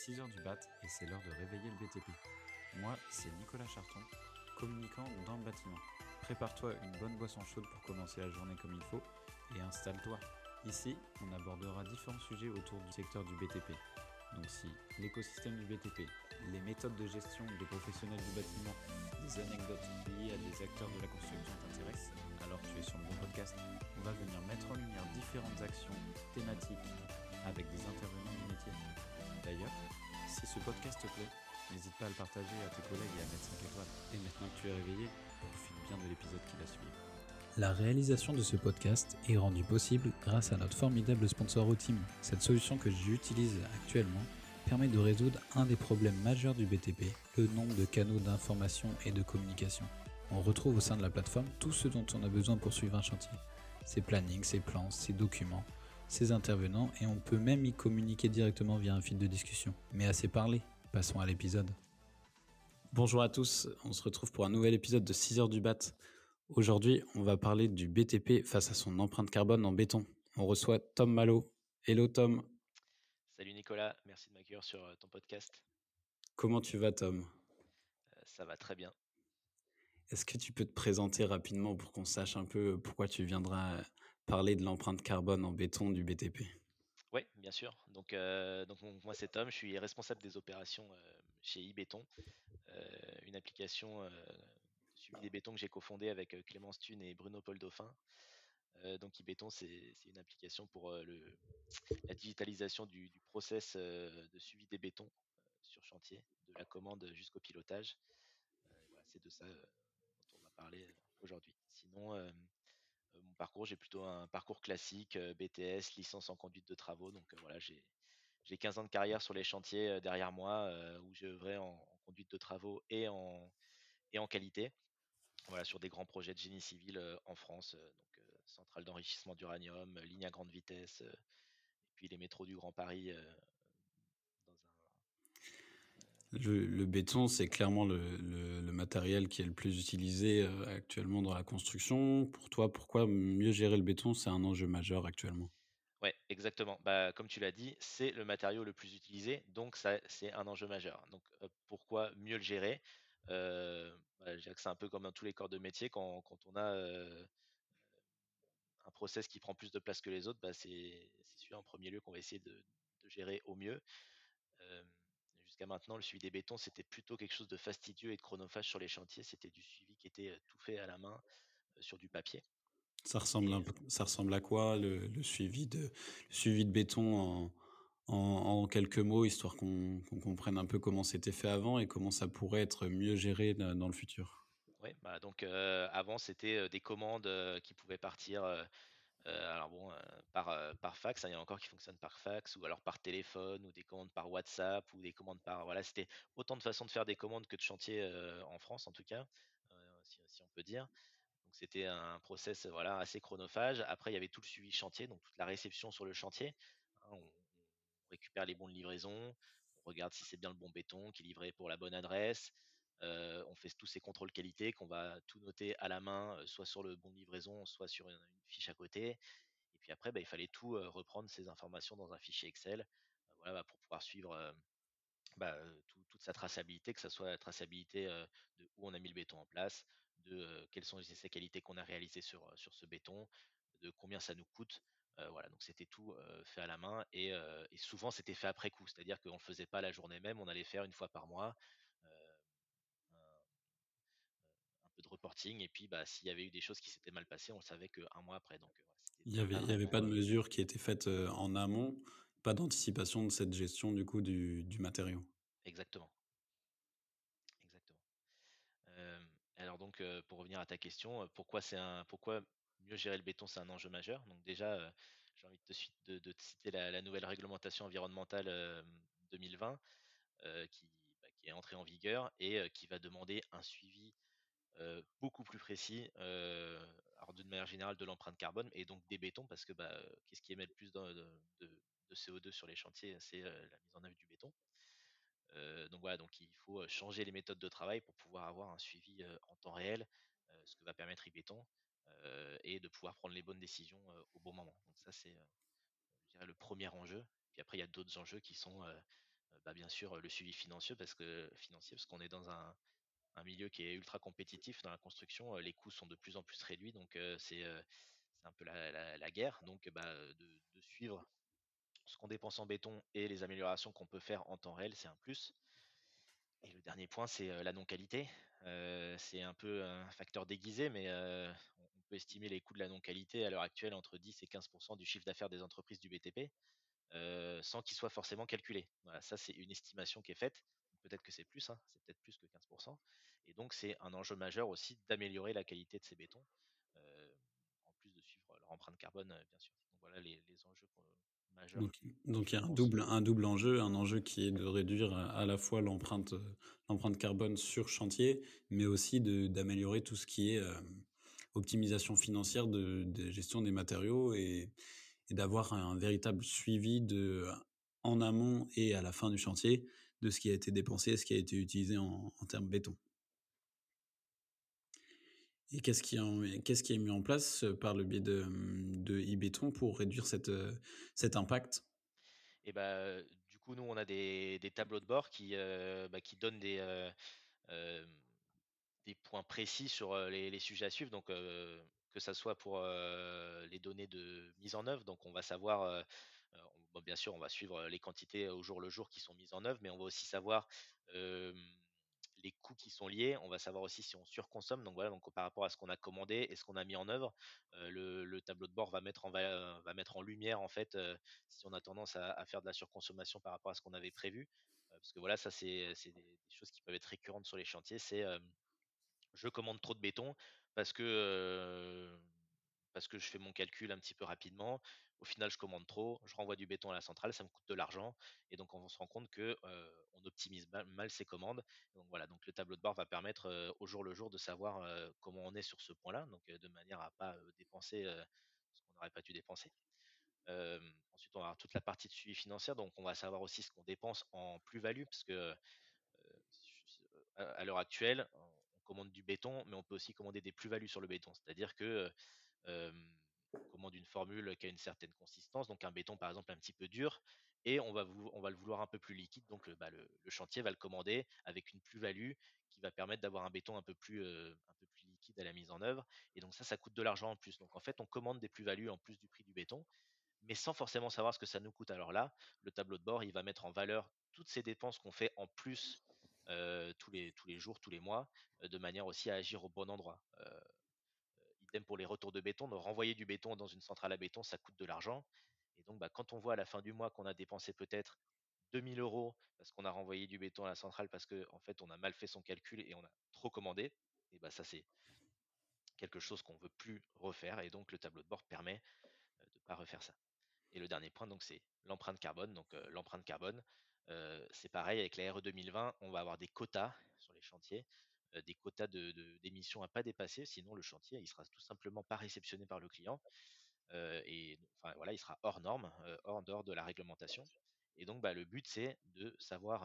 6h du bat et c'est l'heure de réveiller le BTP. Moi, c'est Nicolas Charton, communicant dans le bâtiment. Prépare-toi une bonne boisson chaude pour commencer la journée comme il faut et installe-toi. Ici, on abordera différents sujets autour du secteur du BTP. Donc si l'écosystème du BTP, les méthodes de gestion des professionnels du bâtiment, des anecdotes liées à des acteurs de la construction t'intéressent, alors tu es sur le bon podcast. On va venir mettre en lumière différentes actions thématiques avec des intervenants du métier. D'ailleurs, si ce podcast te plaît, n'hésite pas à le partager à tes collègues et à mettre 5 étoiles. Et maintenant que tu es réveillé, profite bien de l'épisode qui va suivre. La réalisation de ce podcast est rendue possible grâce à notre formidable sponsor Otim. Cette solution que j'utilise actuellement permet de résoudre un des problèmes majeurs du BTP, le nombre de canaux d'information et de communication. On retrouve au sein de la plateforme tout ce dont on a besoin pour suivre un chantier. Ses plannings, ses plans, ses documents, ses intervenants et on peut même y communiquer directement via un fil de discussion. Mais assez parlé, passons à l'épisode. Bonjour à tous, on se retrouve pour un nouvel épisode de 6 heures du BAT. Aujourd'hui, on va parler du BTP face à son empreinte carbone en béton. On reçoit Tom Malo. Hello Tom. Salut Nicolas, merci de m'accueillir sur euh, ton podcast. Comment tu vas Tom? Euh, Ça va très bien. Est-ce que tu peux te présenter rapidement pour qu'on sache un peu pourquoi tu viendras parler de l'empreinte carbone en béton du BTP Oui, bien sûr. Donc, euh, donc moi c'est Tom, je suis responsable des opérations euh, chez iBéton, euh, une application suivi des bétons que j'ai cofondée avec Clémence Thune et Bruno Paul Dauphin. Donc iBéton c'est une application pour le, la digitalisation du, du process de suivi des bétons sur chantier, de la commande jusqu'au pilotage. C'est de ça dont on va parler aujourd'hui. Sinon, mon parcours, j'ai plutôt un parcours classique, euh, BTS, licence en conduite de travaux. Donc euh, voilà, j'ai j'ai 15 ans de carrière sur les chantiers euh, derrière moi euh, où j'ai œuvré en, conduite de travaux et en, et en qualité. Voilà, sur des grands projets de génie civil euh, en France, euh, donc euh, centrale d'enrichissement d'uranium, euh, ligne à grande vitesse, euh, puis les métros du Grand Paris euh, le, béton, c'est clairement le, matériel qui est le plus utilisé euh, actuellement dans la construction. Pour toi, pourquoi mieux gérer le béton, c'est un enjeu majeur actuellement? Ouais, exactement. Bah, comme tu l'as dit, c'est le matériau le plus utilisé, donc ça, c'est un enjeu majeur. Donc, euh, pourquoi mieux le gérer? Euh, bah, c'est un peu comme dans tous les corps de métier, quand, quand on a un process qui prend plus de place que les autres, bah, c'est celui en premier lieu qu'on va essayer de gérer au mieux. Euh, jusqu'à maintenant, le suivi des bétons, c'était plutôt quelque chose de fastidieux et de chronophage sur les chantiers. C'était du suivi qui était euh, tout fait à la main euh, sur du papier. Ça ressemble, Et un peu- ça ressemble à quoi le, le suivi de, le suivi de béton en, en, en quelques mots, histoire qu'on comprenne un peu comment c'était fait avant et comment ça pourrait être mieux géré dans le futur? Oui, bah donc euh, avant c'était euh, des commandes euh, qui pouvaient partir, euh, alors bon, euh, par, euh, par fax, hein, il y en a encore qui fonctionnent par fax, ou alors par téléphone, ou des commandes par WhatsApp, ou des commandes par, voilà, c'était autant de façons de faire des commandes que de chantiers en France en tout cas, si, on peut dire. Donc c'était un process voilà assez chronophage. Après il y avait tout le suivi chantier, donc toute la réception sur le chantier. hein, on récupère les bons de livraison, on regarde si c'est bien le bon béton qui est livré pour la bonne adresse. On fait tous ces contrôles qualité qu'on va tout noter à la main, soit sur le bon livraison, soit sur une, fiche à côté. Et puis après, bah, il fallait tout reprendre ces informations dans un fichier Excel, euh, voilà, bah, pour pouvoir suivre bah, tout- toute sa traçabilité, que ce soit la traçabilité de où on a mis le béton en place, de quelles sont les essais qualité qu'on a réalisés sur, ce béton, de combien ça nous coûte. Voilà, donc c'était tout fait à la main et, et souvent c'était fait après coup, c'est-à-dire qu'on ne le faisait pas la journée même, on allait faire une fois par mois euh, un, un peu de reporting et puis bah, s'il y avait eu des choses qui s'étaient mal passées, on le savait qu'un mois après. Donc Il y avait, il y avait vraiment pas de mesures qui étaient faites euh, en amont, pas d'anticipation de cette gestion du coup du, du matériau. exactement, exactement. Euh, alors donc, euh, pour revenir à ta question, pourquoi c'est un, pourquoi mieux gérer le béton, c'est un enjeu majeur? Donc déjà, euh, j'ai envie de te, suite- de, de te citer la, la nouvelle réglementation environnementale euh, 2020 euh, qui, bah, qui est entrée en vigueur et qui va demander un suivi beaucoup plus précis, alors d'une manière générale, de l'empreinte carbone et donc des bétons, parce que bah, qu'est-ce qui émet le plus de, de- de- de CO2 sur les chantiers, c'est la mise en œuvre du béton. Donc voilà, donc il faut changer les méthodes de travail pour pouvoir avoir un suivi en temps réel, ce que va permettre iBéton, et de pouvoir prendre les bonnes décisions au bon moment. Donc ça, c'est, le premier enjeu. Puis après, il y a d'autres enjeux qui sont bah, bien sûr, le suivi financier parce que financier parce qu'on est dans un un milieu qui est ultra compétitif dans la construction, les coûts sont de plus en plus réduits donc c'est, c'est un peu la guerre donc bah, de suivre ce qu'on dépense en béton et les améliorations qu'on peut faire en temps réel, c'est un plus. Et le dernier point, c'est, la non-qualité. C'est un peu un facteur déguisé, mais on peut estimer les coûts de la non-qualité à l'heure actuelle entre 10 et 15% du chiffre d'affaires des entreprises du BTP, sans qu'ils soient forcément calculés. Voilà, ça c'est une estimation qui est faite. Peut-être que c'est plus, hein, c'est peut-être plus que 15 et donc c'est un enjeu majeur aussi d'améliorer la qualité de ces bétons, heu, en plus de suivre leur empreinte carbone, bien sûr. Donc voilà les les enjeux majeurs. Donc donc il y a un double un double enjeu, un enjeu qui est de réduire à la fois l'empreinte, l'empreinte carbone sur chantier, mais aussi de d'améliorer tout ce qui est, optimisation financière de de gestion des matériaux et et d'avoir un véritable suivi de en amont et à la fin du chantier, de ce qui a été dépensé ce qui a été utilisé en en termes béton. Et qu'est-ce qui est mis en place, par le biais de, mmh, de pour réduire cet, cet impact? Et bah, du coup, nous, on a des tableaux de bord qui, bah, donnent des, points précis sur, les les sujets à suivre donc que ça soit pour, les données de mise en œuvre donc on va savoir, bon, bien sûr, on va suivre les quantités au jour le jour qui sont mises en œuvre, mais on va aussi savoir, les coûts qui sont liés. On va savoir aussi si on surconsomme donc voilà, donc par rapport à ce qu'on a commandé et ce qu'on a mis en œuvre, le le tableau de bord va mettre en lumière, en fait, si on a tendance à faire de la surconsommation par rapport à ce qu'on avait prévu. Parce que voilà, ça c'est des des choses qui peuvent être récurrentes sur les chantiers, c'est, je commande trop de béton parce que, parce que je fais mon calcul un petit peu rapidement. Au final, je commande trop, je renvoie du béton à la centrale, ça me coûte de l'argent et donc on se rend compte que, on optimise mal ses commandes. Donc voilà, donc le tableau de bord va permettre, au jour le jour de savoir, comment on est sur ce point-là, donc de manière à pas, dépenser, ce qu'on n'aurait pas dû dépenser. Ensuite, on va avoir toute la partie de suivi financière, donc on va savoir aussi ce qu'on dépense en plus-value parce que, à l'heure actuelle, on commande du béton, mais on peut aussi commander des plus-values sur le béton. C'est-à-dire que, commande une formule qui a une certaine consistance, donc un béton, par exemple, un petit peu dur et on va le vouloir un peu plus liquide, donc bah, le chantier va le commander avec une plus-value qui va permettre d'avoir un béton un peu plus, heu, un peu plus liquide à la mise en œuvre et donc ça, ça coûte de l'argent en plus. Donc en fait, on commande des plus-values en plus du prix du béton, mais sans forcément savoir ce que ça nous coûte. Alors là, le tableau de bord, il va mettre en valeur toutes ces dépenses qu'on fait en plus, heu, tous les jours, tous les mois, de manière aussi à agir au bon endroit. Pour les retours de béton, de renvoyer du béton dans une centrale à béton, ça coûte de l'argent et donc bah, quand on voit à la fin du mois qu'on a dépensé peut-être 2 000 € parce qu'on a renvoyé du béton à la centrale parce qu'en fait, on a mal fait son calcul et on a trop commandé et bah, ça, c'est quelque chose qu'on veut plus refaire et donc le tableau de bord permet, de pas refaire ça. Et le dernier point, donc c'est l'empreinte carbone. Donc, heu, l'empreinte carbone, heu, c'est pareil avec la RE 2020, on va avoir des quotas sur les chantiers, des quotas de de d'émissions à pas dépasser, sinon le chantier, il sera tout simplement pas réceptionné par le client, heu et enfin voilà, il sera hors norme, heu, hors dehors de la réglementation et donc bah, le but, c'est de savoir,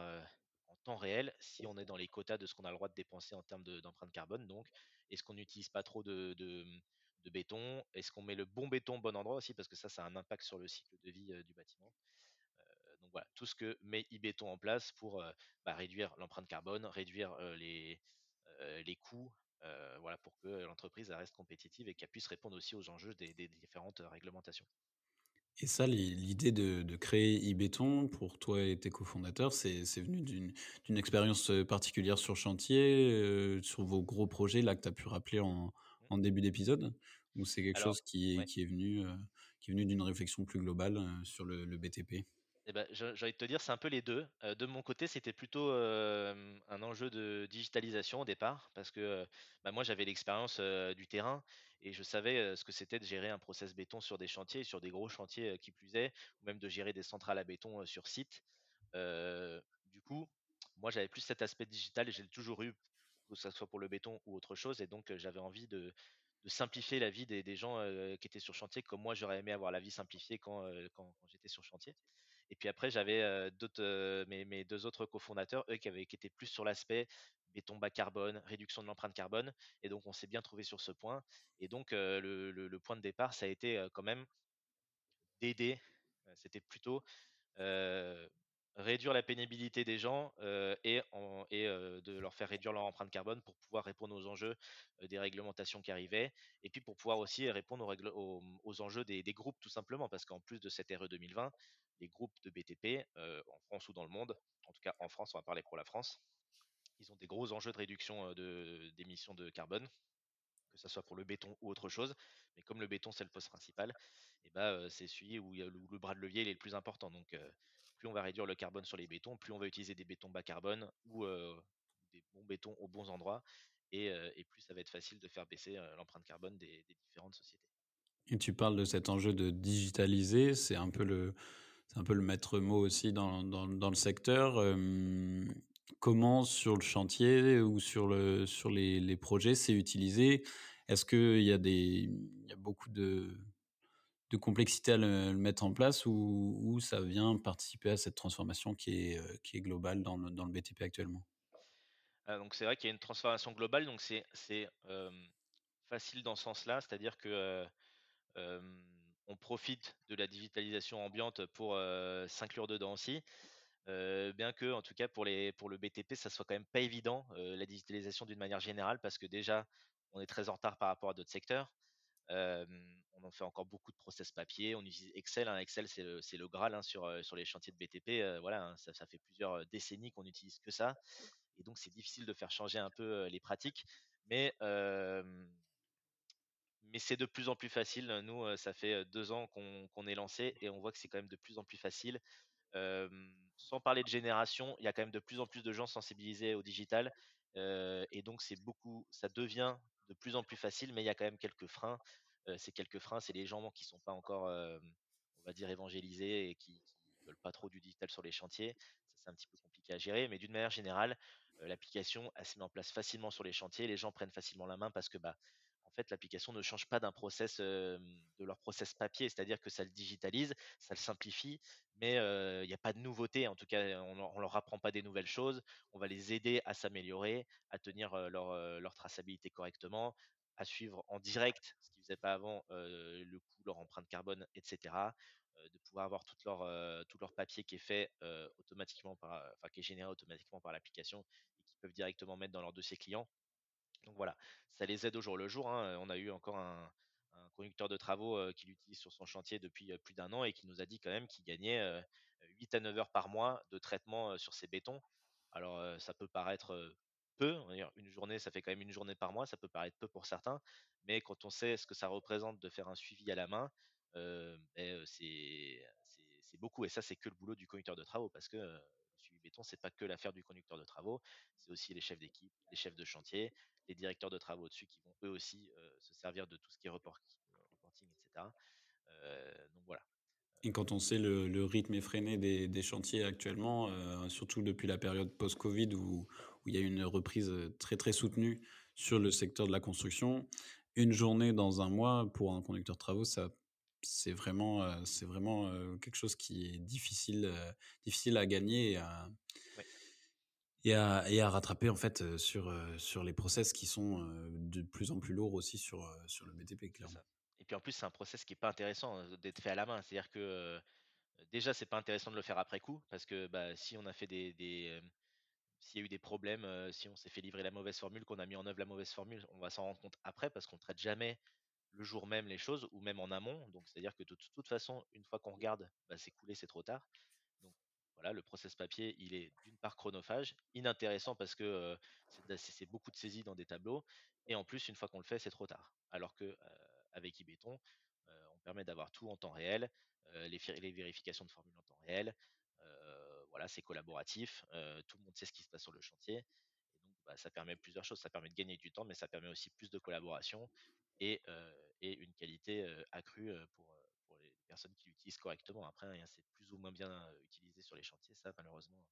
en temps réel, si on est dans les quotas de ce qu'on a le droit de dépenser en termes de d'empreinte carbone. Donc, est-ce qu'on n'utilise pas trop de de, de béton? Est-ce qu'on met le bon béton au bon endroit aussi? Parce que ça, ça a un impact sur le cycle de vie, du bâtiment. Donc voilà, tout ce que met iBéton en place pour, bah, réduire l'empreinte carbone, réduire, les, les coûts, heu, voilà, pour que l'entreprise, reste compétitive et qu'elle puisse répondre aussi aux enjeux des des différentes réglementations. Et ça, l'i l'idée de de créer iBéton pour toi et tes cofondateurs, c'est venu d'une expérience, particulière sur chantier, sur vos gros projets là que tu as pu rappeler en Mmh. en début d'épisode? Ou c'est quelque Alors chose qui est ouais. qui est venu, heu, qui est venu d'une réflexion plus globale, sur le le BTP? Et bah, j'ai envie de te dire, c'est un peu les 2. Heu, de mon côté, c'était plutôt, un enjeu de digitalisation au départ parce que, bah, moi j'avais l'expérience, du terrain et je savais, ce que c'était de gérer un process béton sur des chantiers, sur des gros chantiers, qui plus est, ou même de gérer des centrales à béton, sur site. Du coup, moi j'avais plus cet aspect digital et j'ai toujours eu, que ça soit pour le béton ou autre chose et donc, j'avais envie de simplifier la vie des gens, qui étaient sur chantier comme moi j'aurais aimé avoir la vie simplifiée quand j'étais sur chantier. Et puis après j'avais, mes 2 autres cofondateurs, eux, qui étaient plus sur l'aspect béton bas carbone, réduction de l'empreinte carbone. Et donc on s'est bien trouvés sur ce point. Et donc, le point de départ, ça a été, quand même d'aider, c'était plutôt, réduire la pénibilité des gens et, de leur faire réduire leur empreinte carbone pour pouvoir répondre aux enjeux des réglementations qui arrivaient. Et puis pour pouvoir aussi répondre aux, aux, enjeux des, des, groupes tout simplement. Parce qu'en plus de cette RE 2020, les groupes de BTP en France ou dans le monde, en tout cas en France, on va parler pour la France, ils ont des gros enjeux de réduction d'émissions de, carbone que ce soit pour le béton ou autre chose. Mais comme le béton, c'est le poste principal, et bah, c'est celui où, le, bras de levier est le plus important. Donc, plus on va réduire le carbone sur les bétons, plus on va utiliser des bétons bas carbone ou des bons bétons aux bons endroits, et, plus ça va être facile de faire baisser l'empreinte carbone des, différentes sociétés. Et tu parles de cet enjeu de digitaliser, c'est un peu le, c'est un peu le maître mot aussi dans, dans, dans le secteur. comment sur le chantier ou sur, le, sur les, les projets c'est utilisé? Est-ce qu'il y, a y a beaucoup de, de complexité à le, mettre en place ou, ça vient participer à cette transformation qui est, qui est globale dans le, dans le BTP actuellement? Ah, Donc c'est vrai qu'il y a une transformation globale, donc c'est facile dans ce sens-là, c'est-à-dire que on profite de la digitalisation ambiante pour s'inclure dedans aussi. bien que, en tout cas, pour, les, pour le BTP, ça soit quand même pas évident, la digitalisation d'une manière générale, parce que déjà, on est très en retard par rapport à d'autres secteurs. on en fait encore beaucoup de process papier. On utilise Excel. Hein. Excel, c'est le, le, Graal hein, sur, les chantiers de BTP. voilà, hein, ça, ça, fait plusieurs décennies qu'on n'utilise que ça. Et donc, c'est difficile de faire changer un peu les pratiques. Mais mais c'est de plus en plus facile. Nous, ça fait deux ans qu'on est lancé et on voit que c'est quand même de plus en plus facile. sans parler de génération, il y a quand même de plus en plus de gens sensibilisés au digital. et donc, c'est beaucoup, ça devient de plus en plus facile, mais il y a quand même quelques freins. ces quelques freins, c'est les gens qui ne sont pas encore, on va dire, évangélisés et qui ne veulent pas trop du digital sur les chantiers. C'est un petit peu compliqué à gérer. Mais d'une manière générale, l'application, elle se met en place facilement sur les chantiers. Les gens prennent facilement la main parce que bah, fait, l'application ne change pas d'un process, de leur process papier, c'est-à-dire que ça le digitalise, ça le simplifie, mais il n'y a pas de nouveauté. En tout cas, on ne leur apprend pas des nouvelles choses. On va les aider à s'améliorer, à tenir leur, traçabilité correctement, à suivre en direct, ce qu'ils faisaient pas avant, le coût, leur empreinte carbone, etc. de pouvoir avoir tout leur, tout leur papier qui est fait automatiquement par, enfin, qui est généré automatiquement par l'application et qu'ils peuvent directement mettre dans leur dossier client. Donc voilà, ça les aide au jour le jour. Hein. On a eu encore un, conducteur de travaux qui l'utilise sur son chantier depuis plus d'un an et qui nous a dit quand même qu'il gagnait 8 à 9 heures par mois de traitement sur ses bétons. Alors ça peut paraître peu, une journée, ça fait quand même une journée par mois, ça peut paraître peu pour certains, mais quand on sait ce que ça représente de faire un suivi à la main, ben, c'est beaucoup. Et ça, c'est que le boulot du conducteur de travaux parce que béton, c'est pas que l'affaire du conducteur de travaux, c'est aussi les chefs d'équipe, les chefs de chantier, les directeurs de travaux dessus qui vont eux aussi se servir de tout ce qui est reporting, etc. donc voilà. Et quand on sait le, rythme effréné des, des chantiers actuellement, surtout depuis la période post-Covid où, où, il y a une reprise très très soutenue sur le secteur de la construction, une journée dans un mois pour un conducteur de travaux, ça c'est vraiment, c'est vraiment quelque chose qui est difficile, difficile à gagner et à, et à, et à rattraper en fait sur, sur les process qui sont de plus en plus lourds aussi sur, sur le BTP, clairement. Et puis en plus, c'est un process qui n'est pas intéressant d'être fait à la main. C'est-à-dire que déjà, c'est pas intéressant de le faire après coup parce que bah, si on a fait des, des s'il y a eu des problèmes, si on s'est fait livrer la mauvaise formule, qu'on a mis en œuvre la mauvaise formule, on va s'en rendre compte après parce qu'on traite jamais le jour même les choses ou même en amont. Donc c'est-à-dire que de toute façon, une fois qu'on regarde, bah, c'est coulé, c'est trop tard. Voilà, le process papier, il est d'une part chronophage, inintéressant parce que c'est beaucoup de saisies dans des tableaux, et en plus, une fois qu'on le fait, c'est trop tard. Alors que avec e-béton, on permet d'avoir tout en temps réel, les, vérifications de formules en temps réel. voilà, c'est collaboratif, tout le monde sait ce qui se passe sur le chantier. Donc, bah, ça permet plusieurs choses. Ça permet de gagner du temps, mais ça permet aussi plus de collaboration et, et une qualité accrue pour personnes qui l'utilisent correctement. Après, hein, c'est plus ou moins bien utilisé sur les chantiers. Ça, malheureusement,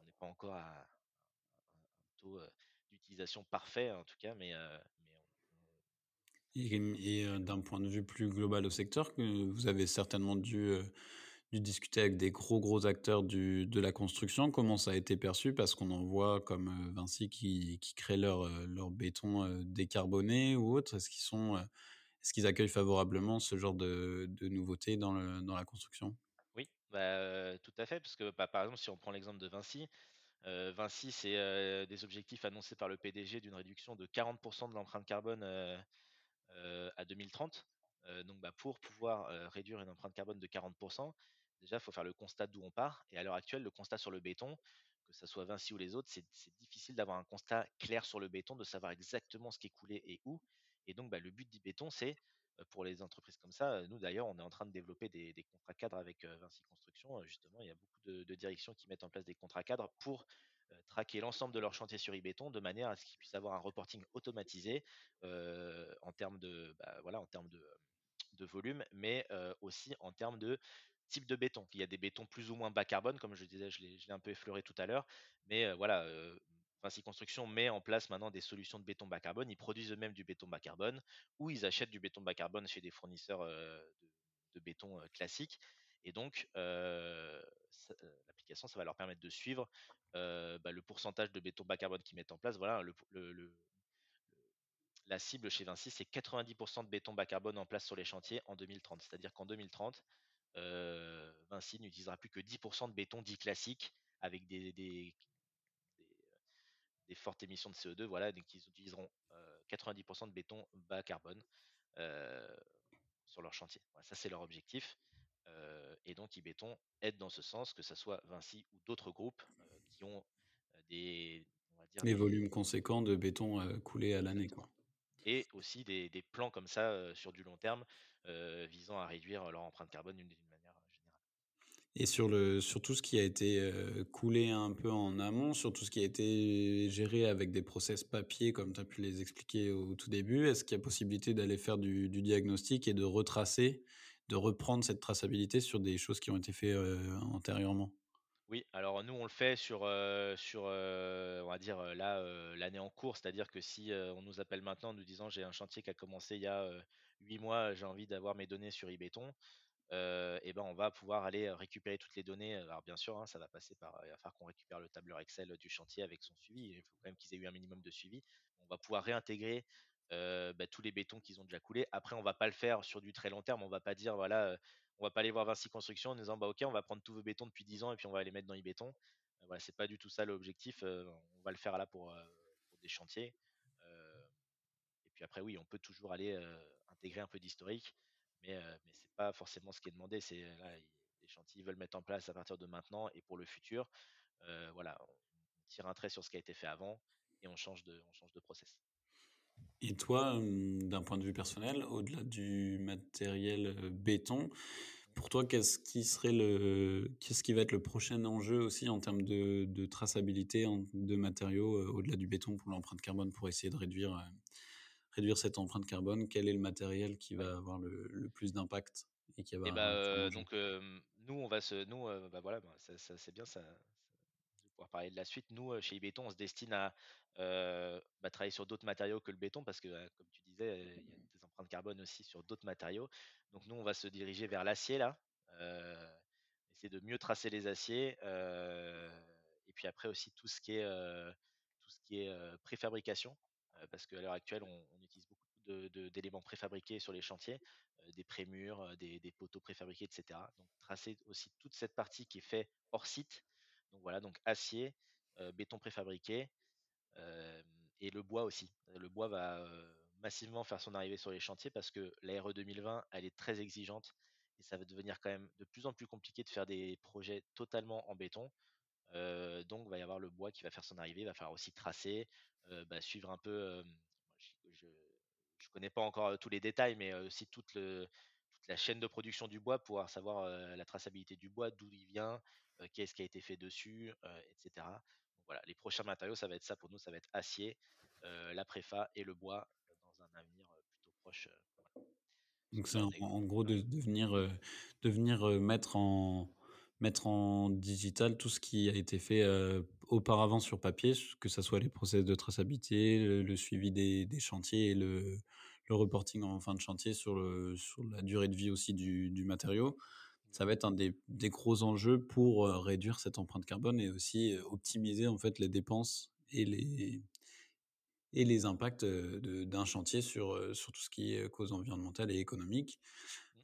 on n'est pas encore à, un taux d'utilisation parfait, en tout cas, mais, et, d'un point de vue plus global au secteur, vous avez certainement dû, dû, discuter avec des gros gros acteurs du, de la construction. Comment ça a été perçu? Parce qu'on en voit comme Vinci qui, qui crée leur, leur béton décarboné ou autre. Est-ce qu'ils sont est-ce qu'ils accueillent favorablement ce genre de, nouveautés dans, la construction? Oui, Bah, tout à fait, parce que, bah, par exemple, si on prend l'exemple de Vinci, Vinci, c'est, des objectifs annoncés par le PDG d'une réduction de 40% de l'empreinte carbone, à 2030. Heu, donc, bah, pour pouvoir, réduire une empreinte carbone de 40 déjà, il faut faire le constat d'où on part et à l'heure actuelle, le constat sur le béton, que ça soit Vinci ou les autres, c'est difficile d'avoir un constat clair sur le béton, de savoir exactement ce qui est coulé et où et donc, bah, le but d'e-béton, c'est, heu, pour les entreprises comme ça, heu, nous d'ailleurs, on est en train de développer des contrats cadres avec, heu, Vinci Construction. Justement, il y a beaucoup de directions qui mettent en place des contrats cadres pour, traquer l'ensemble de leurs chantiers sur e-béton de manière à ce qu'ils puissent avoir un reporting automatisé, en termes de, bah, voilà, en termes de, volume, mais aussi en termes de type de béton. Il y a des bétons plus ou moins bas carbone, comme je disais, je l'ai un peu effleuré tout à l'heure, mais voilà, Vinci Construction met en place maintenant des solutions de béton bas carbone. Ils produisent eux-mêmes du béton bas carbone ou ils achètent du béton bas carbone chez des fournisseurs, de béton, classique et donc l'application, ça va leur permettre de suivre, bah, le pourcentage de béton bas carbone qu'ils mettent en place. Voilà, la cible chez Vinci, c'est 90% de béton bas carbone en place sur les chantiers en 2030. C'est-à-dire qu'en 2030, heu, Vinci n'utilisera plus que 10% de béton dit classique avec des des des, des fortes émissions de CO2, voilà, donc ils utiliseront, heu, 90% de béton bas carbone, sur leur chantier. Voilà, ça c'est leur objectif, et donc e-béton aide dans ce sens, que ça soit Vinci ou d'autres groupes, qui ont, des on va dire Les volumes conséquents de béton, heu, coulé à l'année, et aussi des des plans comme ça, sur du long terme, visant à réduire leur empreinte carbone d'une manière, heu, générale. Et sur le sur tout ce qui a été, heu, coulé un peu en amont, sur tout ce qui a été géré avec des process papier comme tu as pu les expliquer au tout début, est-ce qu'il y a possibilité d'aller faire du du diagnostic et de retracer, de reprendre cette traçabilité sur des choses qui ont été fait, heu, antérieurement? Oui, alors nous on le fait sur, sur, on va dire, là, l'année en cours. C'est-à-dire que si, on nous appelle maintenant en nous disant: «J'ai un chantier qui a commencé il y a, 8 mois, j'ai envie d'avoir mes données sur e-béton», heu et ben, on va pouvoir aller, récupérer toutes les données. Alors bien sûr, hein, ça va passer par, il va falloir qu'on récupère le tableur Excel du chantier avec son suivi. Il faut quand même qu'ils aient eu un minimum de suivi. On va pouvoir réintégrer, bah, tous les bétons qu'ils ont déjà coulés. Après, on va pas le faire sur du très long terme. On va pas dire voilà, heu, on va pas aller voir Vinci Construction en disant: «Bah, OK, on va prendre tous vos bétons depuis 10 ans et puis on va les mettre dans e-béton». Heu, voilà, c'est pas du tout ça l'objectif, on va le faire là pour, des chantiers, et puis après oui, on peut toujours aller, intégrer un peu d'historique, mais heu, mais c'est pas forcément ce qui est demandé. C'est, les chantiers, veulent mettre en place à partir de maintenant et pour le futur, voilà, on tire un trait sur ce qui a été fait avant et on change de on change de process. Et toi, d'un point de vue personnel, au-delà du matériel, béton, pour toi, qu'est-ce qui serait le qu'est-ce qui va être le prochain enjeu aussi en termes de de traçabilité de matériaux, au-delà du béton pour l'empreinte carbone, pour essayer de réduire, réduire cette empreinte carbone? Quel est le matériel qui va avoir le le plus d'impact et qui Et va bah, donc nous, on va se nous, bah, voilà, bah, ça ça c'est bien, ça pouvoir parler de la suite. Nous, chez iBéton, on se destine à, bah, travailler sur d'autres matériaux que le béton parce que, comme tu disais, il y a des empreintes carbone aussi sur d'autres matériaux. Donc nous, on va se diriger vers l'acier là, heu, essayer de mieux tracer les aciers, et puis après aussi tout ce qui est, tout ce qui est, préfabrication, parce qu'à l'heure actuelle, on utilise beaucoup d'éléments préfabriqués sur les chantiers heu, des prémurs, heu, des des poteaux préfabriqués et cetera. Donc tracer aussi toute cette partie qui est fait hors site. Donc voilà, donc acier, béton préfabriqué, et le bois aussi. Le bois va, massivement faire son arrivée sur les chantiers parce que la RE 2020, elle est très exigeante et ça va devenir quand même de plus en plus compliqué de faire des projets totalement en béton. Donc il va y avoir le bois qui va faire son arrivée, il va falloir aussi tracer, bah, suivre un peu, je je connais pas encore, tous les détails, mais aussi toute le toute la chaîne de production du bois, pouvoir savoir, la traçabilité du bois, d'où il vient, qu'est-ce qui a été fait dessus, heu et cetera. Donc voilà, les prochains matériaux, ça va être ça pour nous, ça va être acier, la préfa et le bois, dans un avenir, plutôt proche, voilà. Donc c'est en gros de venir, heu, de venir, heu, mettre en mettre en digital tout ce qui a été fait, auparavant sur papier, que ça soit les process de traçabilité, le suivi des chantiers et le reporting en fin de chantier sur la durée de vie aussi du matériau. Ça va être un des gros enjeux pour, réduire cette empreinte carbone et aussi, optimiser en fait les dépenses et les impacts, d'un chantier sur, tout ce qui est, cause environnementale et économique.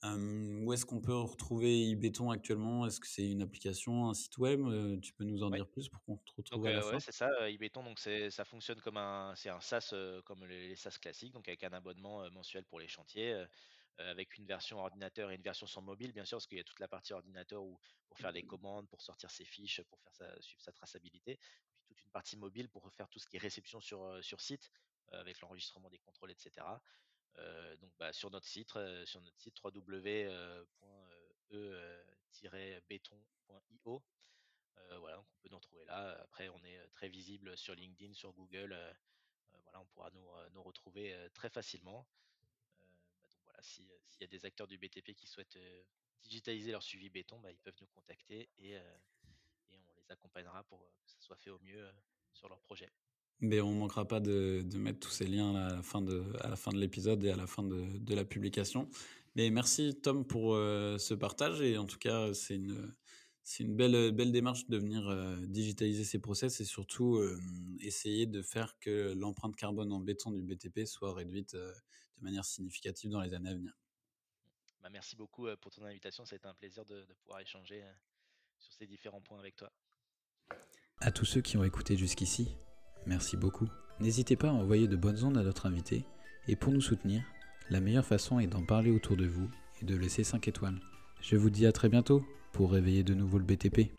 Où est-ce qu'on peut retrouver iBéton actuellement? Est-ce que c'est une application, un site web? Tu peux nous en dire plus pour qu'on te retrouve à la fin? c'est ça, iBéton, donc ça fonctionne comme un, c'est un SaaS comme les, SaaS classiques, donc avec un abonnement mensuel pour les chantiers. avec une version ordinateur et une version sur mobile, bien sûr, parce qu'il y a toute la partie ordinateur où, pour faire des commandes, pour sortir ses fiches, pour faire sa, suivre sa traçabilité, puis toute une partie mobile pour faire tout ce qui est réception sur, sur site, avec l'enregistrement des contrôles, etc. Euh, donc bah, sur notre site, euh, sur notre site www.e-béton.io. Euh, voilà, on peut nous retrouver là. Après, on est très visible sur LinkedIn, sur Google. voilà, on pourra nous, nous retrouver très facilement. Bah, donc voilà, s'il y a des acteurs du BTP qui souhaitent digitaliser leur suivi béton, bah, ils peuvent nous contacter et, et, on les accompagnera pour que ça soit fait au mieux sur leur projet. Mais on ne manquera pas de, mettre tous ces liens à la fin de, à la fin de l'épisode et à la fin de, la publication. Mais merci Tom pour euh, ce partage et en tout cas c'est une, c'est une belle, belle démarche de venir euh, digitaliser ces process et surtout euh, essayer de faire que l'empreinte carbone en béton du BTP soit réduite de manière significative dans les années à venir. Bah, merci beaucoup pour ton invitation, ça a été un plaisir de, de pouvoir échanger sur ces différents points avec toi. À tous ceux qui ont écouté jusqu'ici, Merci beaucoup. N'hésitez pas à envoyer de bonnes ondes à notre invité, et pour nous soutenir, la meilleure façon est d'en parler autour de vous et de laisser 5 étoiles. Je vous dis à très bientôt pour réveiller de nouveau le BTP.